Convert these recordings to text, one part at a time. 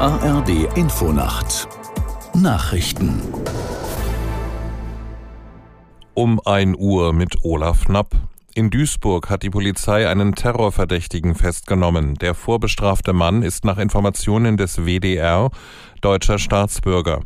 ARD Infonacht Nachrichten Um 1 Uhr mit Olaf Knapp. In Duisburg hat die Polizei einen Terrorverdächtigen festgenommen. Der vorbestrafte Mann ist nach Informationen des WDR deutscher Staatsbürger.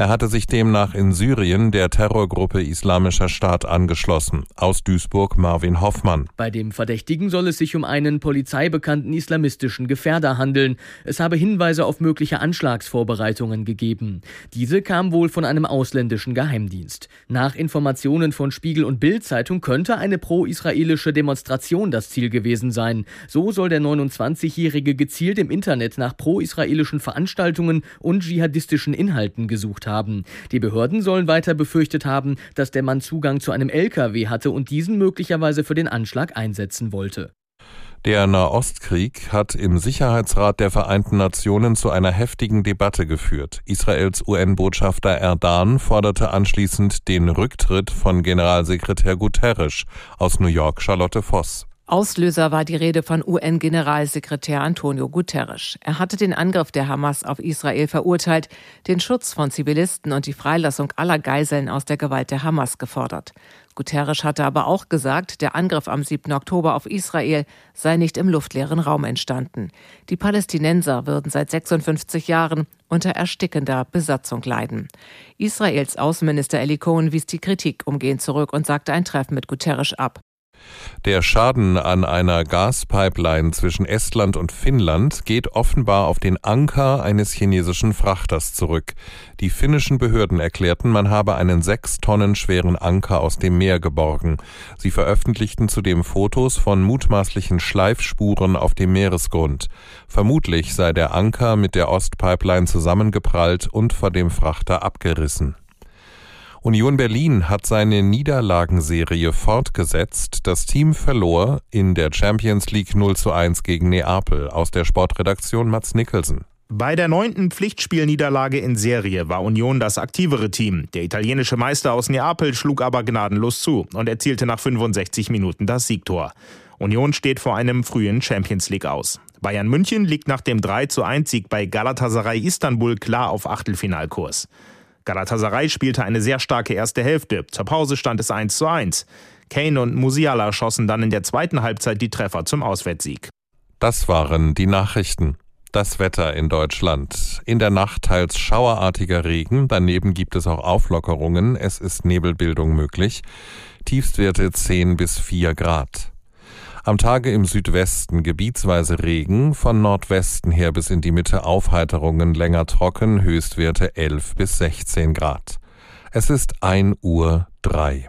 Er hatte sich demnach in Syrien der Terrorgruppe Islamischer Staat angeschlossen. Aus Duisburg Marvin Hoffmann. Bei dem Verdächtigen soll es sich um einen polizeibekannten islamistischen Gefährder handeln. Es habe Hinweise auf mögliche Anschlagsvorbereitungen gegeben. Diese kam wohl von einem ausländischen Geheimdienst. Nach Informationen von Spiegel und Bild-Zeitung könnte eine pro-israelische Demonstration das Ziel gewesen sein. So soll der 29-Jährige gezielt im Internet nach pro-israelischen Veranstaltungen und dschihadistischen Inhalten gesucht haben. Die Behörden sollen weiter befürchtet haben, dass der Mann Zugang zu einem LKW hatte und diesen möglicherweise für den Anschlag einsetzen wollte. Der Nahostkrieg hat im Sicherheitsrat der Vereinten Nationen zu einer heftigen Debatte geführt. Israels UN-Botschafter Erdan forderte anschließend den Rücktritt von Generalsekretär Guterres aus New York Charlotte Voss. Auslöser war die Rede von UN-Generalsekretär Antonio Guterres. Er hatte den Angriff der Hamas auf Israel verurteilt, den Schutz von Zivilisten und die Freilassung aller Geiseln aus der Gewalt der Hamas gefordert. Guterres hatte aber auch gesagt, der Angriff am 7. Oktober auf Israel sei nicht im luftleeren Raum entstanden. Die Palästinenser würden seit 56 Jahren unter erstickender Besatzung leiden. Israels Außenminister Eli Cohen wies die Kritik umgehend zurück und sagte ein Treffen mit Guterres ab. Der Schaden an einer Gaspipeline zwischen Estland und Finnland geht offenbar auf den Anker eines chinesischen Frachters zurück. Die finnischen Behörden erklärten, man habe einen sechs Tonnen schweren Anker aus dem Meer geborgen. Sie veröffentlichten zudem Fotos von mutmaßlichen Schleifspuren auf dem Meeresgrund. Vermutlich sei der Anker mit der Ostpipeline zusammengeprallt und vor dem Frachter abgerissen. Union Berlin hat seine Niederlagenserie fortgesetzt. Das Team verlor in der Champions League 0 zu 1 gegen Neapel. Aus der Sportredaktion Mats Nicholson. Bei der neunten Pflichtspielniederlage in Serie war Union das aktivere Team. Der italienische Meister aus Neapel schlug aber gnadenlos zu und erzielte nach 65 Minuten das Siegtor. Union steht vor einem frühen Champions League aus. Bayern München liegt nach dem 3 zu 1 Sieg bei Galatasaray Istanbul klar auf Achtelfinalkurs. Galatasaray spielte eine sehr starke erste Hälfte. Zur Pause stand es 1 zu 1. Kane und Musiala schossen dann in der zweiten Halbzeit die Treffer zum Auswärtssieg. Das waren die Nachrichten. Das Wetter in Deutschland. In der Nacht teils schauerartiger Regen, daneben gibt es auch Auflockerungen, es ist Nebelbildung möglich. Tiefstwerte 10 bis 4 Grad. Am Tage im Südwesten gebietsweise Regen, von Nordwesten her bis in die Mitte Aufheiterungen länger trocken, Höchstwerte 11 bis 16 Grad. Es ist 1 Uhr 3.